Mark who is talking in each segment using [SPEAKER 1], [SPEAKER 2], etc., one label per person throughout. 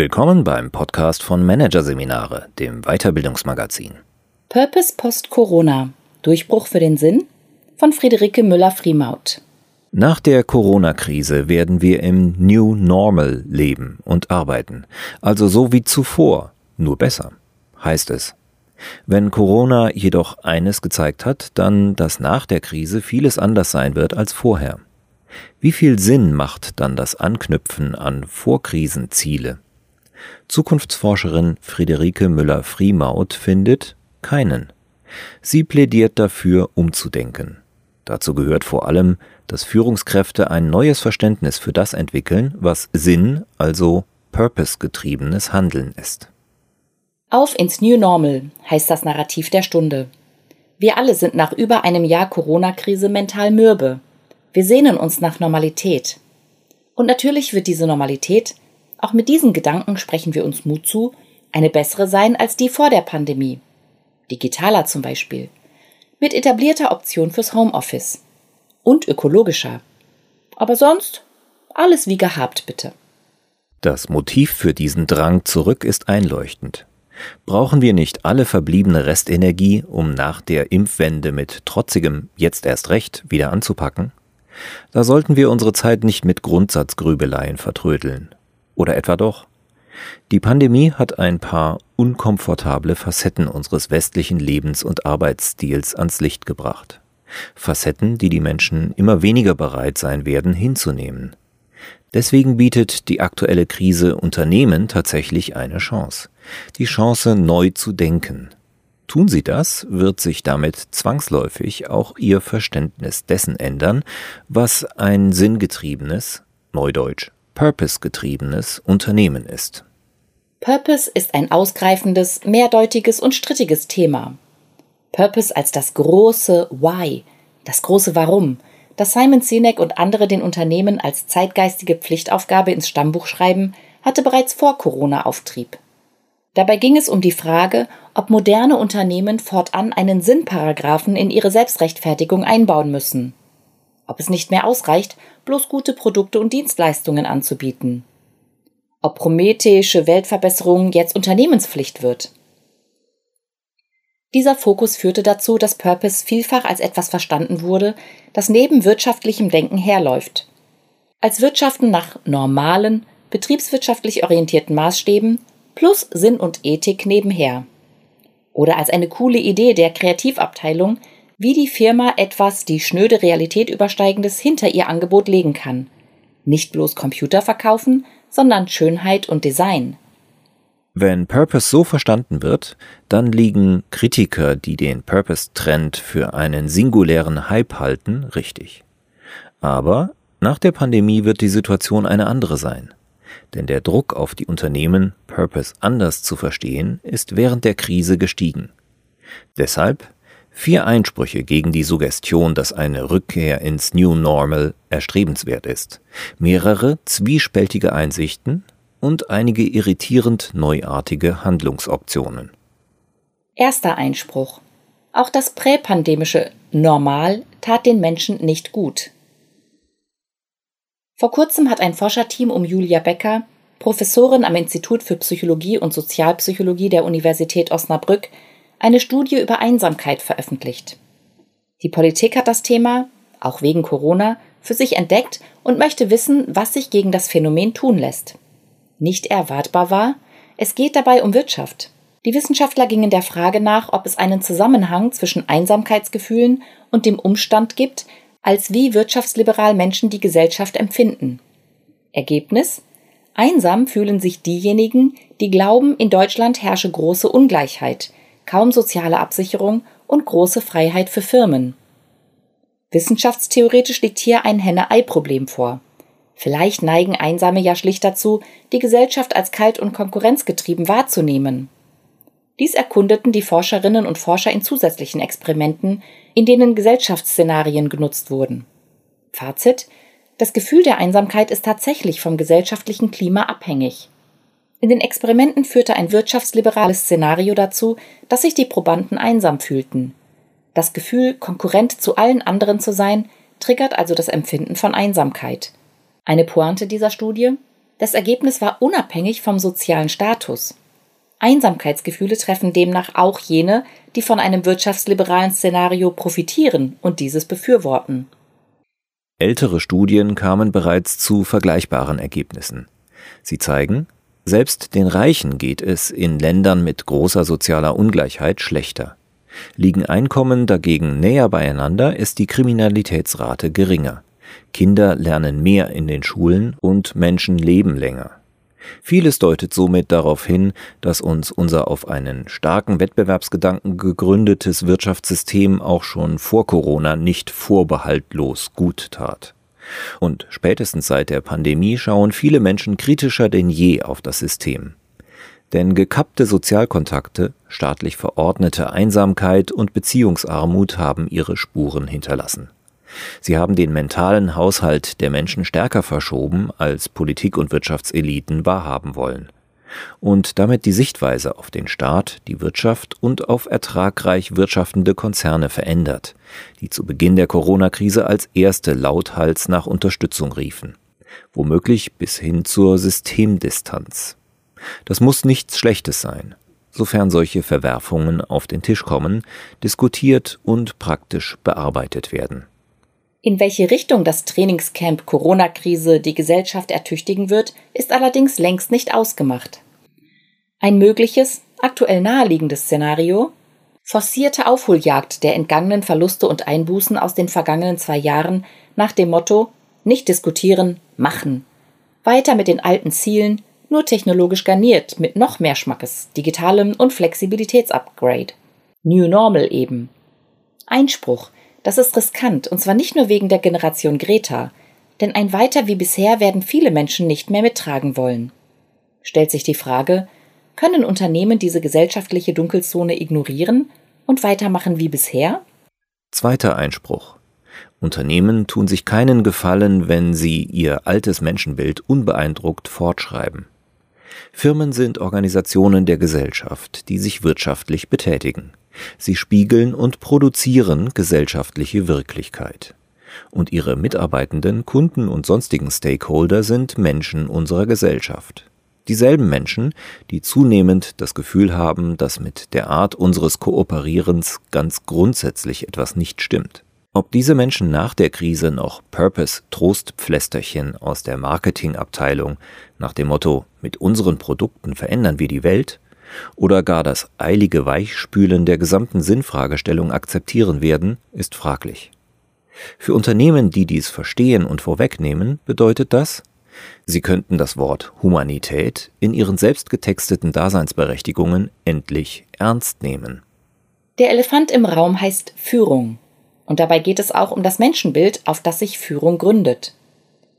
[SPEAKER 1] Willkommen beim Podcast von Managerseminare, dem Weiterbildungsmagazin.
[SPEAKER 2] Purpose Post-Corona. Durchbruch für den Sinn? Von Friederike Müller-Friemaut.
[SPEAKER 1] Nach der Corona-Krise werden wir im New Normal leben und arbeiten. Also so wie zuvor, nur besser, heißt es. Wenn Corona jedoch eines gezeigt hat, dann, dass nach der Krise vieles anders sein wird als vorher. Wie viel Sinn macht dann das Anknüpfen an Vorkrisenziele? Zukunftsforscherin Friederike Müller-Friemaut findet keinen. Sie plädiert dafür, umzudenken. Dazu gehört vor allem, dass Führungskräfte ein neues Verständnis für das entwickeln, was Sinn, also Purpose-getriebenes Handeln ist.
[SPEAKER 2] Auf ins New Normal heißt das Narrativ der Stunde. Wir alle sind nach über einem Jahr Corona-Krise mental mürbe. Wir sehnen uns nach Normalität. Und natürlich wird diese Normalität auch mit diesen Gedanken sprechen wir uns Mut zu, eine bessere sein als die vor der Pandemie. Digitaler zum Beispiel. Mit etablierter Option fürs Homeoffice. Und ökologischer. Aber sonst alles wie gehabt, bitte.
[SPEAKER 1] Das Motiv für diesen Drang zurück ist einleuchtend. Brauchen wir nicht alle verbliebene Restenergie, um nach der Impfwende mit trotzigem Jetzt erst recht wieder anzupacken? Da sollten wir unsere Zeit nicht mit Grundsatzgrübeleien vertrödeln. Oder etwa doch? Die Pandemie hat ein paar unkomfortable Facetten unseres westlichen Lebens- und Arbeitsstils ans Licht gebracht. Facetten, die die Menschen immer weniger bereit sein werden hinzunehmen. Deswegen bietet die aktuelle Krise Unternehmen tatsächlich eine Chance. Die Chance, neu zu denken. Tun sie das, wird sich damit zwangsläufig auch ihr Verständnis dessen ändern, was ein sinngetriebenes, neudeutsch purpose-getriebenes Unternehmen ist.
[SPEAKER 2] Purpose ist ein ausgreifendes, mehrdeutiges und strittiges Thema. Purpose als das große Why, das große Warum, das Simon Sinek und andere den Unternehmen als zeitgeistige Pflichtaufgabe ins Stammbuch schreiben, hatte bereits vor Corona Auftrieb. Dabei ging es um die Frage, ob moderne Unternehmen fortan einen Sinnparagraphen in ihre Selbstrechtfertigung einbauen müssen ob es nicht mehr ausreicht, bloß gute Produkte und Dienstleistungen anzubieten, ob prometheische Weltverbesserung jetzt Unternehmenspflicht wird. Dieser Fokus führte dazu, dass Purpose vielfach als etwas verstanden wurde, das neben wirtschaftlichem Denken herläuft. Als Wirtschaften nach normalen, betriebswirtschaftlich orientierten Maßstäben plus Sinn und Ethik nebenher. Oder als eine coole Idee der Kreativabteilung, wie die Firma etwas die schnöde Realität übersteigendes hinter ihr Angebot legen kann. Nicht bloß Computer verkaufen, sondern Schönheit und Design.
[SPEAKER 1] Wenn Purpose so verstanden wird, dann liegen Kritiker, die den Purpose-Trend für einen singulären Hype halten, richtig. Aber nach der Pandemie wird die Situation eine andere sein. Denn der Druck auf die Unternehmen, Purpose anders zu verstehen, ist während der Krise gestiegen. Deshalb Vier Einsprüche gegen die Suggestion, dass eine Rückkehr ins New Normal erstrebenswert ist, mehrere zwiespältige Einsichten und einige irritierend neuartige Handlungsoptionen.
[SPEAKER 2] Erster Einspruch. Auch das präpandemische Normal tat den Menschen nicht gut. Vor kurzem hat ein Forscherteam um Julia Becker, Professorin am Institut für Psychologie und Sozialpsychologie der Universität Osnabrück, eine Studie über Einsamkeit veröffentlicht. Die Politik hat das Thema, auch wegen Corona, für sich entdeckt und möchte wissen, was sich gegen das Phänomen tun lässt. Nicht erwartbar war, es geht dabei um Wirtschaft. Die Wissenschaftler gingen der Frage nach, ob es einen Zusammenhang zwischen Einsamkeitsgefühlen und dem Umstand gibt, als wie wirtschaftsliberal Menschen die Gesellschaft empfinden. Ergebnis? Einsam fühlen sich diejenigen, die glauben, in Deutschland herrsche große Ungleichheit, kaum soziale Absicherung und große Freiheit für Firmen. Wissenschaftstheoretisch liegt hier ein Henne-Ei-Problem vor. Vielleicht neigen Einsame ja schlicht dazu, die Gesellschaft als kalt und konkurrenzgetrieben wahrzunehmen. Dies erkundeten die Forscherinnen und Forscher in zusätzlichen Experimenten, in denen Gesellschaftsszenarien genutzt wurden. Fazit Das Gefühl der Einsamkeit ist tatsächlich vom gesellschaftlichen Klima abhängig. In den Experimenten führte ein wirtschaftsliberales Szenario dazu, dass sich die Probanden einsam fühlten. Das Gefühl, Konkurrent zu allen anderen zu sein, triggert also das Empfinden von Einsamkeit. Eine Pointe dieser Studie? Das Ergebnis war unabhängig vom sozialen Status. Einsamkeitsgefühle treffen demnach auch jene, die von einem wirtschaftsliberalen Szenario profitieren und dieses befürworten.
[SPEAKER 1] Ältere Studien kamen bereits zu vergleichbaren Ergebnissen. Sie zeigen, selbst den Reichen geht es in Ländern mit großer sozialer Ungleichheit schlechter. Liegen Einkommen dagegen näher beieinander, ist die Kriminalitätsrate geringer. Kinder lernen mehr in den Schulen und Menschen leben länger. Vieles deutet somit darauf hin, dass uns unser auf einen starken Wettbewerbsgedanken gegründetes Wirtschaftssystem auch schon vor Corona nicht vorbehaltlos gut tat. Und spätestens seit der Pandemie schauen viele Menschen kritischer denn je auf das System. Denn gekappte Sozialkontakte, staatlich verordnete Einsamkeit und Beziehungsarmut haben ihre Spuren hinterlassen. Sie haben den mentalen Haushalt der Menschen stärker verschoben, als Politik und Wirtschaftseliten wahrhaben wollen. Und damit die Sichtweise auf den Staat, die Wirtschaft und auf ertragreich wirtschaftende Konzerne verändert, die zu Beginn der Corona-Krise als erste lauthals nach Unterstützung riefen. Womöglich bis hin zur Systemdistanz. Das muss nichts Schlechtes sein sofern solche Verwerfungen auf den Tisch kommen, diskutiert und praktisch bearbeitet werden.
[SPEAKER 2] In welche Richtung das Trainingscamp Corona-Krise die Gesellschaft ertüchtigen wird, ist allerdings längst nicht ausgemacht. Ein mögliches, aktuell naheliegendes Szenario forcierte Aufholjagd der entgangenen Verluste und Einbußen aus den vergangenen zwei Jahren nach dem Motto nicht diskutieren, machen. Weiter mit den alten Zielen, nur technologisch garniert mit noch mehr Schmackes, digitalem und Flexibilitätsupgrade. New Normal eben. Einspruch, das ist riskant, und zwar nicht nur wegen der Generation Greta, denn ein Weiter wie bisher werden viele Menschen nicht mehr mittragen wollen. Stellt sich die Frage, können Unternehmen diese gesellschaftliche Dunkelzone ignorieren und weitermachen wie bisher?
[SPEAKER 1] Zweiter Einspruch. Unternehmen tun sich keinen Gefallen, wenn sie ihr altes Menschenbild unbeeindruckt fortschreiben. Firmen sind Organisationen der Gesellschaft, die sich wirtschaftlich betätigen. Sie spiegeln und produzieren gesellschaftliche Wirklichkeit. Und ihre Mitarbeitenden, Kunden und sonstigen Stakeholder sind Menschen unserer Gesellschaft. Dieselben Menschen, die zunehmend das Gefühl haben, dass mit der Art unseres Kooperierens ganz grundsätzlich etwas nicht stimmt. Ob diese Menschen nach der Krise noch Purpose-Trostpflästerchen aus der Marketingabteilung nach dem Motto mit unseren Produkten verändern wir die Welt oder gar das eilige Weichspülen der gesamten Sinnfragestellung akzeptieren werden, ist fraglich. Für Unternehmen, die dies verstehen und vorwegnehmen, bedeutet das, sie könnten das Wort Humanität in ihren selbst getexteten Daseinsberechtigungen endlich ernst nehmen.
[SPEAKER 2] Der Elefant im Raum heißt Führung. Und dabei geht es auch um das Menschenbild, auf das sich Führung gründet.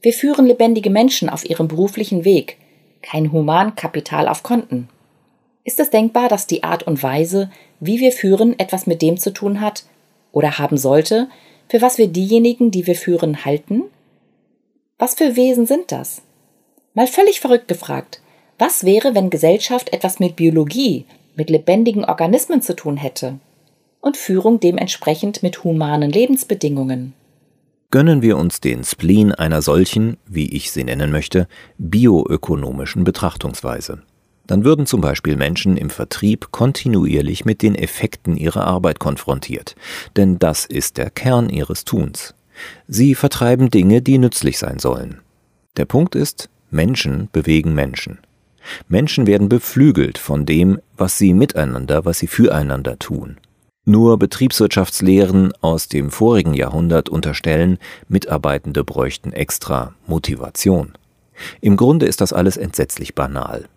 [SPEAKER 2] Wir führen lebendige Menschen auf ihrem beruflichen Weg, kein Humankapital auf Konten. Ist es denkbar, dass die Art und Weise, wie wir führen, etwas mit dem zu tun hat oder haben sollte, für was wir diejenigen, die wir führen, halten? Was für Wesen sind das? Mal völlig verrückt gefragt, was wäre, wenn Gesellschaft etwas mit Biologie, mit lebendigen Organismen zu tun hätte? Und Führung dementsprechend mit humanen Lebensbedingungen?
[SPEAKER 1] Gönnen wir uns den Spleen einer solchen, wie ich sie nennen möchte, bioökonomischen Betrachtungsweise dann würden zum Beispiel Menschen im Vertrieb kontinuierlich mit den Effekten ihrer Arbeit konfrontiert, denn das ist der Kern ihres Tuns. Sie vertreiben Dinge, die nützlich sein sollen. Der Punkt ist, Menschen bewegen Menschen. Menschen werden beflügelt von dem, was sie miteinander, was sie füreinander tun. Nur Betriebswirtschaftslehren aus dem vorigen Jahrhundert unterstellen, Mitarbeitende bräuchten extra Motivation. Im Grunde ist das alles entsetzlich banal.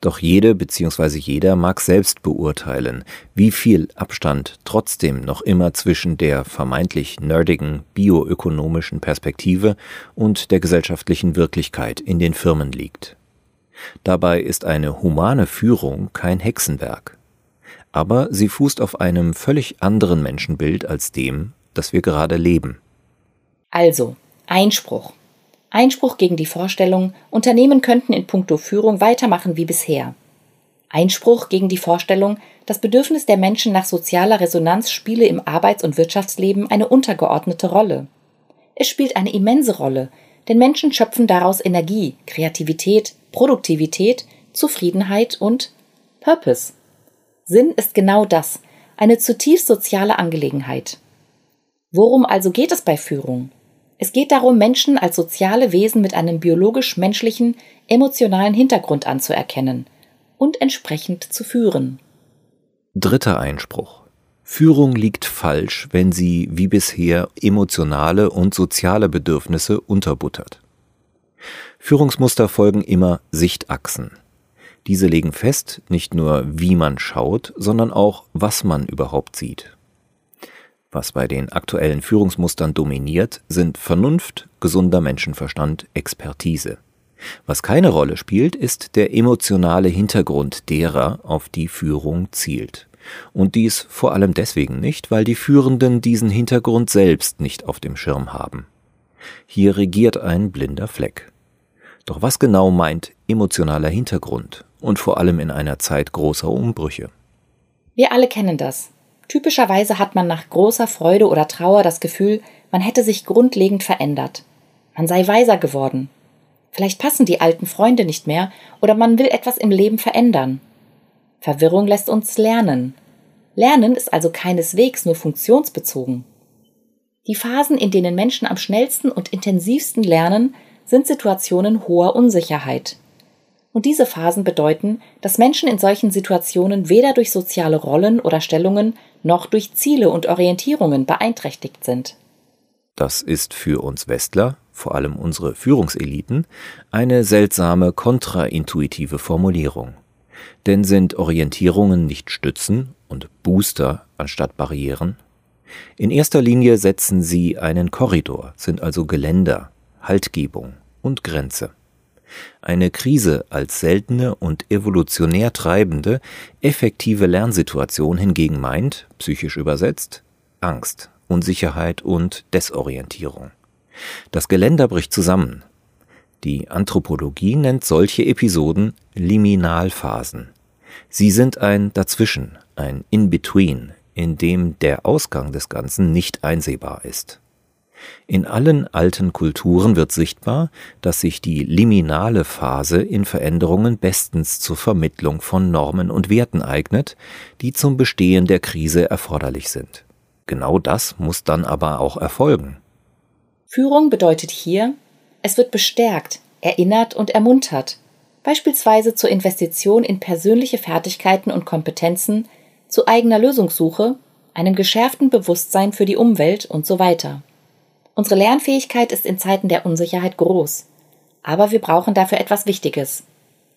[SPEAKER 1] Doch jede bzw. jeder mag selbst beurteilen, wie viel Abstand trotzdem noch immer zwischen der vermeintlich nerdigen bioökonomischen Perspektive und der gesellschaftlichen Wirklichkeit in den Firmen liegt. Dabei ist eine humane Führung kein Hexenwerk. Aber sie fußt auf einem völlig anderen Menschenbild als dem, das wir gerade leben.
[SPEAKER 2] Also, Einspruch. Einspruch gegen die Vorstellung, Unternehmen könnten in puncto Führung weitermachen wie bisher. Einspruch gegen die Vorstellung, das Bedürfnis der Menschen nach sozialer Resonanz spiele im Arbeits- und Wirtschaftsleben eine untergeordnete Rolle. Es spielt eine immense Rolle, Denn Menschen schöpfen daraus Energie, Kreativität, Produktivität, Zufriedenheit und Purpose. Sinn ist genau das, eine zutiefst soziale Angelegenheit. Worum also geht es bei Führung? Es geht darum, Menschen als soziale Wesen mit einem biologisch-menschlichen, emotionalen Hintergrund anzuerkennen und entsprechend zu führen.
[SPEAKER 1] Dritter Einspruch. Führung liegt falsch, wenn sie wie bisher emotionale und soziale Bedürfnisse unterbuttert. Führungsmuster folgen immer Sichtachsen. Diese legen fest, nicht nur wie man schaut, sondern auch was man überhaupt sieht. Was bei den aktuellen Führungsmustern dominiert, sind Vernunft, gesunder Menschenverstand, Expertise. Was keine Rolle spielt, ist der emotionale Hintergrund derer, auf die Führung zielt. Und dies vor allem deswegen nicht, weil die Führenden diesen Hintergrund selbst nicht auf dem Schirm haben. Hier regiert ein blinder Fleck. Doch was genau meint emotionaler Hintergrund und vor allem in einer Zeit großer Umbrüche?
[SPEAKER 2] Wir alle kennen das. Typischerweise hat man nach großer Freude oder Trauer das Gefühl, man hätte sich grundlegend verändert. Man sei weiser geworden. Vielleicht passen die alten Freunde nicht mehr oder man will etwas im Leben verändern. Verwirrung lässt uns lernen. Lernen ist also keineswegs nur funktionsbezogen. Die Phasen, in denen Menschen am schnellsten und intensivsten lernen, sind Situationen hoher Unsicherheit. Und diese Phasen bedeuten, dass Menschen in solchen Situationen weder durch soziale Rollen oder Stellungen noch durch Ziele und Orientierungen beeinträchtigt sind.
[SPEAKER 1] Das ist für uns Westler, vor allem unsere Führungseliten, eine seltsame kontraintuitive Formulierung. Denn sind Orientierungen nicht Stützen und Booster anstatt Barrieren? In erster Linie setzen sie einen Korridor, sind also Geländer, Haltgebung und Grenze. Eine Krise als seltene und evolutionär treibende, effektive Lernsituation hingegen meint, psychisch übersetzt, Angst, Unsicherheit und Desorientierung. Das Geländer bricht zusammen, die Anthropologie nennt solche Episoden Liminalphasen. Sie sind ein Dazwischen, ein In-Between, in dem der Ausgang des Ganzen nicht einsehbar ist. In allen alten Kulturen wird sichtbar, dass sich die liminale Phase in Veränderungen bestens zur Vermittlung von Normen und Werten eignet, die zum Bestehen der Krise erforderlich sind. Genau das muss dann aber auch erfolgen.
[SPEAKER 2] Führung bedeutet hier, es wird bestärkt, erinnert und ermuntert, beispielsweise zur Investition in persönliche Fertigkeiten und Kompetenzen, zu eigener Lösungssuche, einem geschärften Bewusstsein für die Umwelt und so weiter. Unsere Lernfähigkeit ist in Zeiten der Unsicherheit groß, aber wir brauchen dafür etwas Wichtiges.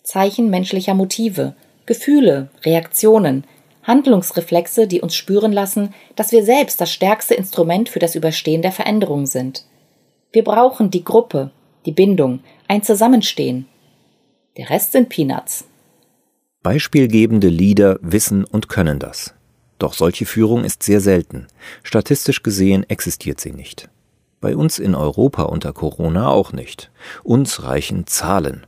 [SPEAKER 2] Zeichen menschlicher Motive, Gefühle, Reaktionen, Handlungsreflexe, die uns spüren lassen, dass wir selbst das stärkste Instrument für das Überstehen der Veränderung sind. Wir brauchen die Gruppe, die Bindung, ein Zusammenstehen. Der Rest sind Peanuts.
[SPEAKER 1] Beispielgebende Leader wissen und können das. Doch solche Führung ist sehr selten. Statistisch gesehen existiert sie nicht. Bei uns in Europa unter Corona auch nicht. Uns reichen Zahlen.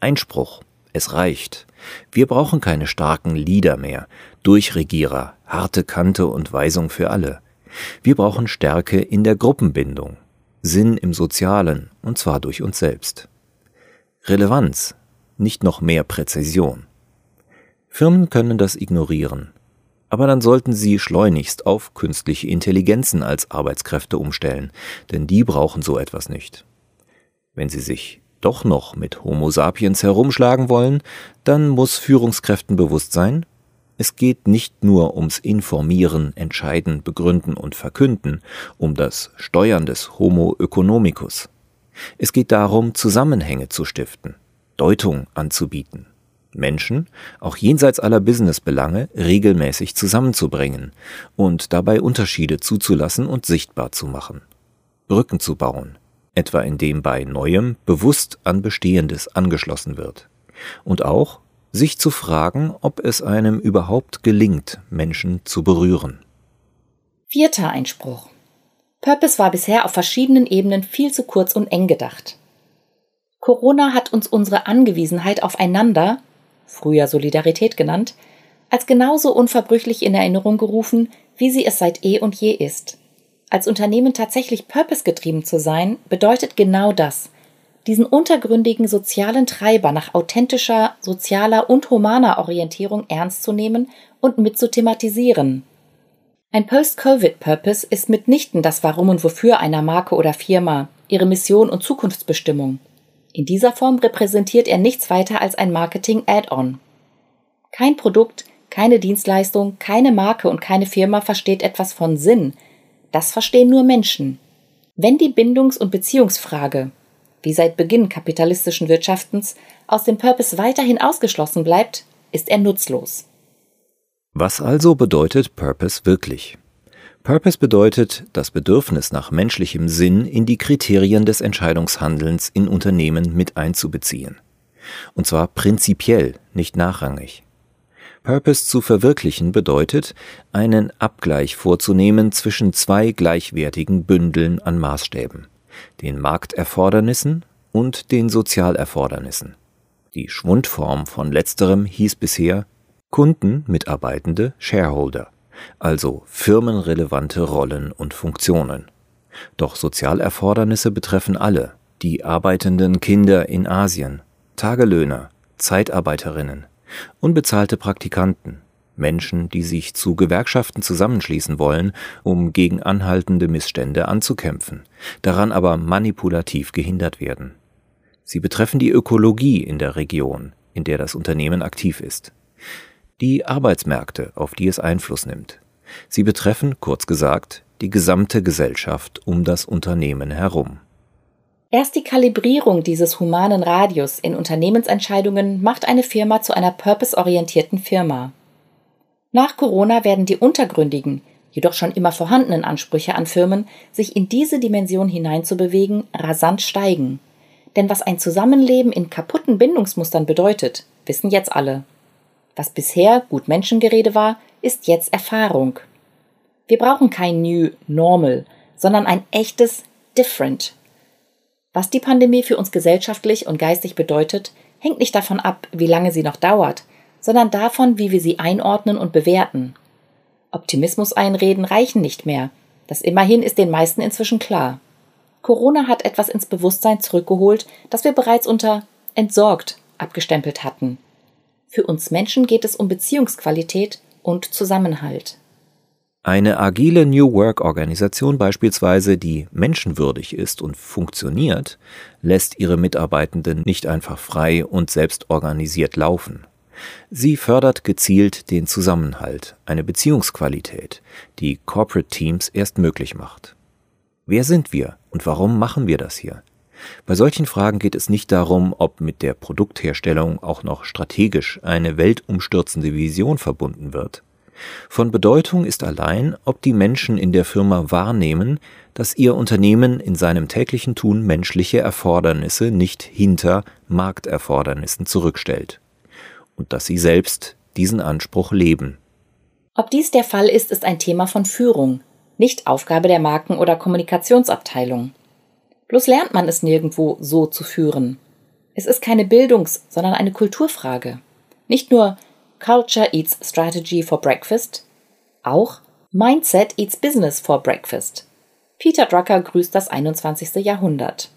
[SPEAKER 1] Einspruch. Es reicht. Wir brauchen keine starken Leader mehr, Durchregierer, harte Kante und Weisung für alle. Wir brauchen Stärke in der Gruppenbindung, Sinn im Sozialen, und zwar durch uns selbst. Relevanz, nicht noch mehr Präzision. Firmen können das ignorieren, aber dann sollten sie schleunigst auf künstliche Intelligenzen als Arbeitskräfte umstellen, denn die brauchen so etwas nicht. Wenn sie sich doch noch mit Homo sapiens herumschlagen wollen, dann muss Führungskräften bewusst sein, es geht nicht nur ums Informieren, Entscheiden, Begründen und Verkünden, um das Steuern des Homo economicus. Es geht darum, Zusammenhänge zu stiften, Deutung anzubieten, Menschen, auch jenseits aller Businessbelange, regelmäßig zusammenzubringen und dabei Unterschiede zuzulassen und sichtbar zu machen. Brücken zu bauen, etwa indem bei Neuem bewusst an Bestehendes angeschlossen wird. Und auch sich zu fragen, ob es einem überhaupt gelingt, Menschen zu berühren.
[SPEAKER 2] Vierter Einspruch. Purpose war bisher auf verschiedenen Ebenen viel zu kurz und eng gedacht. Corona hat uns unsere Angewiesenheit aufeinander, früher Solidarität genannt, als genauso unverbrüchlich in Erinnerung gerufen, wie sie es seit eh und je ist. Als Unternehmen tatsächlich purpose-getrieben zu sein, bedeutet genau das – diesen untergründigen sozialen Treiber nach authentischer, sozialer und humaner Orientierung ernst zu nehmen und mit zu thematisieren. Ein Post-Covid-Purpose ist mitnichten das Warum und Wofür einer Marke oder Firma, ihre Mission und Zukunftsbestimmung. In dieser Form repräsentiert er nichts weiter als ein Marketing-Add-on. Kein Produkt, keine Dienstleistung, keine Marke und keine Firma versteht etwas von Sinn. Das verstehen nur Menschen. Wenn die Bindungs- und Beziehungsfrage, wie seit Beginn kapitalistischen Wirtschaftens, aus dem Purpose weiterhin ausgeschlossen bleibt, ist er nutzlos.
[SPEAKER 1] Was also bedeutet Purpose wirklich? Purpose bedeutet, das Bedürfnis nach menschlichem Sinn in die Kriterien des Entscheidungshandelns in Unternehmen mit einzubeziehen. Und zwar prinzipiell, nicht nachrangig. Purpose zu verwirklichen bedeutet, einen Abgleich vorzunehmen zwischen zwei gleichwertigen Bündeln an Maßstäben den Markterfordernissen und den Sozialerfordernissen. Die Schwundform von letzterem hieß bisher Kunden, Mitarbeitende, Shareholder, also firmenrelevante Rollen und Funktionen. Doch Sozialerfordernisse betreffen alle, die arbeitenden Kinder in Asien, Tagelöhner, Zeitarbeiterinnen, unbezahlte Praktikanten, Menschen, die sich zu Gewerkschaften zusammenschließen wollen, um gegen anhaltende Missstände anzukämpfen, daran aber manipulativ gehindert werden. Sie betreffen die Ökologie in der Region, in der das Unternehmen aktiv ist, die Arbeitsmärkte, auf die es Einfluss nimmt. Sie betreffen, kurz gesagt, die gesamte Gesellschaft um das Unternehmen herum.
[SPEAKER 2] Erst die Kalibrierung dieses humanen Radius in Unternehmensentscheidungen macht eine Firma zu einer purpose-orientierten Firma. Nach Corona werden die untergründigen, jedoch schon immer vorhandenen Ansprüche an Firmen, sich in diese Dimension hineinzubewegen, rasant steigen. Denn was ein Zusammenleben in kaputten Bindungsmustern bedeutet, wissen jetzt alle. Was bisher gut Menschengerede war, ist jetzt Erfahrung. Wir brauchen kein New Normal, sondern ein echtes Different. Was die Pandemie für uns gesellschaftlich und geistig bedeutet, hängt nicht davon ab, wie lange sie noch dauert, sondern davon, wie wir sie einordnen und bewerten. Optimismus einreden reichen nicht mehr. Das immerhin ist den meisten inzwischen klar. Corona hat etwas ins Bewusstsein zurückgeholt, das wir bereits unter entsorgt abgestempelt hatten. Für uns Menschen geht es um Beziehungsqualität und Zusammenhalt.
[SPEAKER 1] Eine agile New Work-Organisation beispielsweise, die menschenwürdig ist und funktioniert, lässt ihre Mitarbeitenden nicht einfach frei und selbst organisiert laufen. Sie fördert gezielt den Zusammenhalt, eine Beziehungsqualität, die Corporate Teams erst möglich macht. Wer sind wir und warum machen wir das hier? Bei solchen Fragen geht es nicht darum, ob mit der Produktherstellung auch noch strategisch eine weltumstürzende Vision verbunden wird. Von Bedeutung ist allein, ob die Menschen in der Firma wahrnehmen, dass ihr Unternehmen in seinem täglichen Tun menschliche Erfordernisse nicht hinter Markterfordernissen zurückstellt und dass sie selbst diesen Anspruch leben.
[SPEAKER 2] Ob dies der Fall ist, ist ein Thema von Führung, nicht Aufgabe der Marken- oder Kommunikationsabteilung. Bloß lernt man es nirgendwo so zu führen. Es ist keine Bildungs-, sondern eine Kulturfrage. Nicht nur Culture eats Strategy for Breakfast, auch Mindset eats Business for Breakfast. Peter Drucker grüßt das 21. Jahrhundert.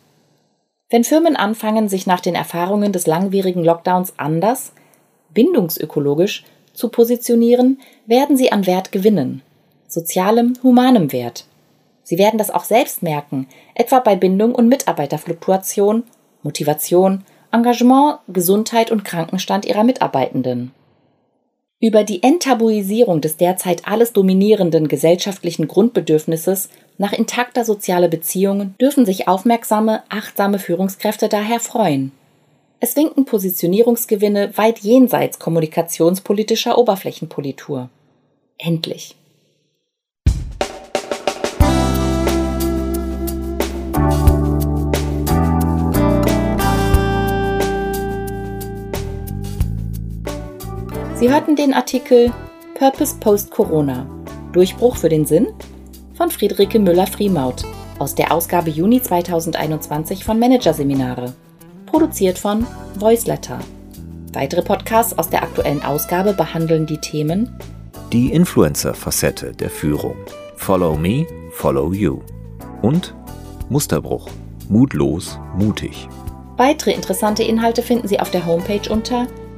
[SPEAKER 2] Wenn Firmen anfangen, sich nach den Erfahrungen des langwierigen Lockdowns anders, bindungsökologisch zu positionieren, werden sie an Wert gewinnen, sozialem, humanem Wert. Sie werden das auch selbst merken, etwa bei Bindung und Mitarbeiterfluktuation, Motivation, Engagement, Gesundheit und Krankenstand ihrer Mitarbeitenden. Über die Enttabuisierung des derzeit alles dominierenden gesellschaftlichen Grundbedürfnisses nach intakter sozialer Beziehungen dürfen sich aufmerksame, achtsame Führungskräfte daher freuen. Es winken Positionierungsgewinne weit jenseits kommunikationspolitischer Oberflächenpolitur. Endlich. Sie hörten den Artikel Purpose Post Corona. Durchbruch für den Sinn? Von Friederike Müller-Friemaut. Aus der Ausgabe Juni 2021 von Managerseminare. Produziert von Voiceletter. Weitere Podcasts aus der aktuellen Ausgabe behandeln die Themen
[SPEAKER 1] Die Influencer-Facette der Führung, Follow Me, Follow You. Und Musterbruch, mutlos, mutig.
[SPEAKER 2] Weitere interessante Inhalte finden Sie auf der Homepage unter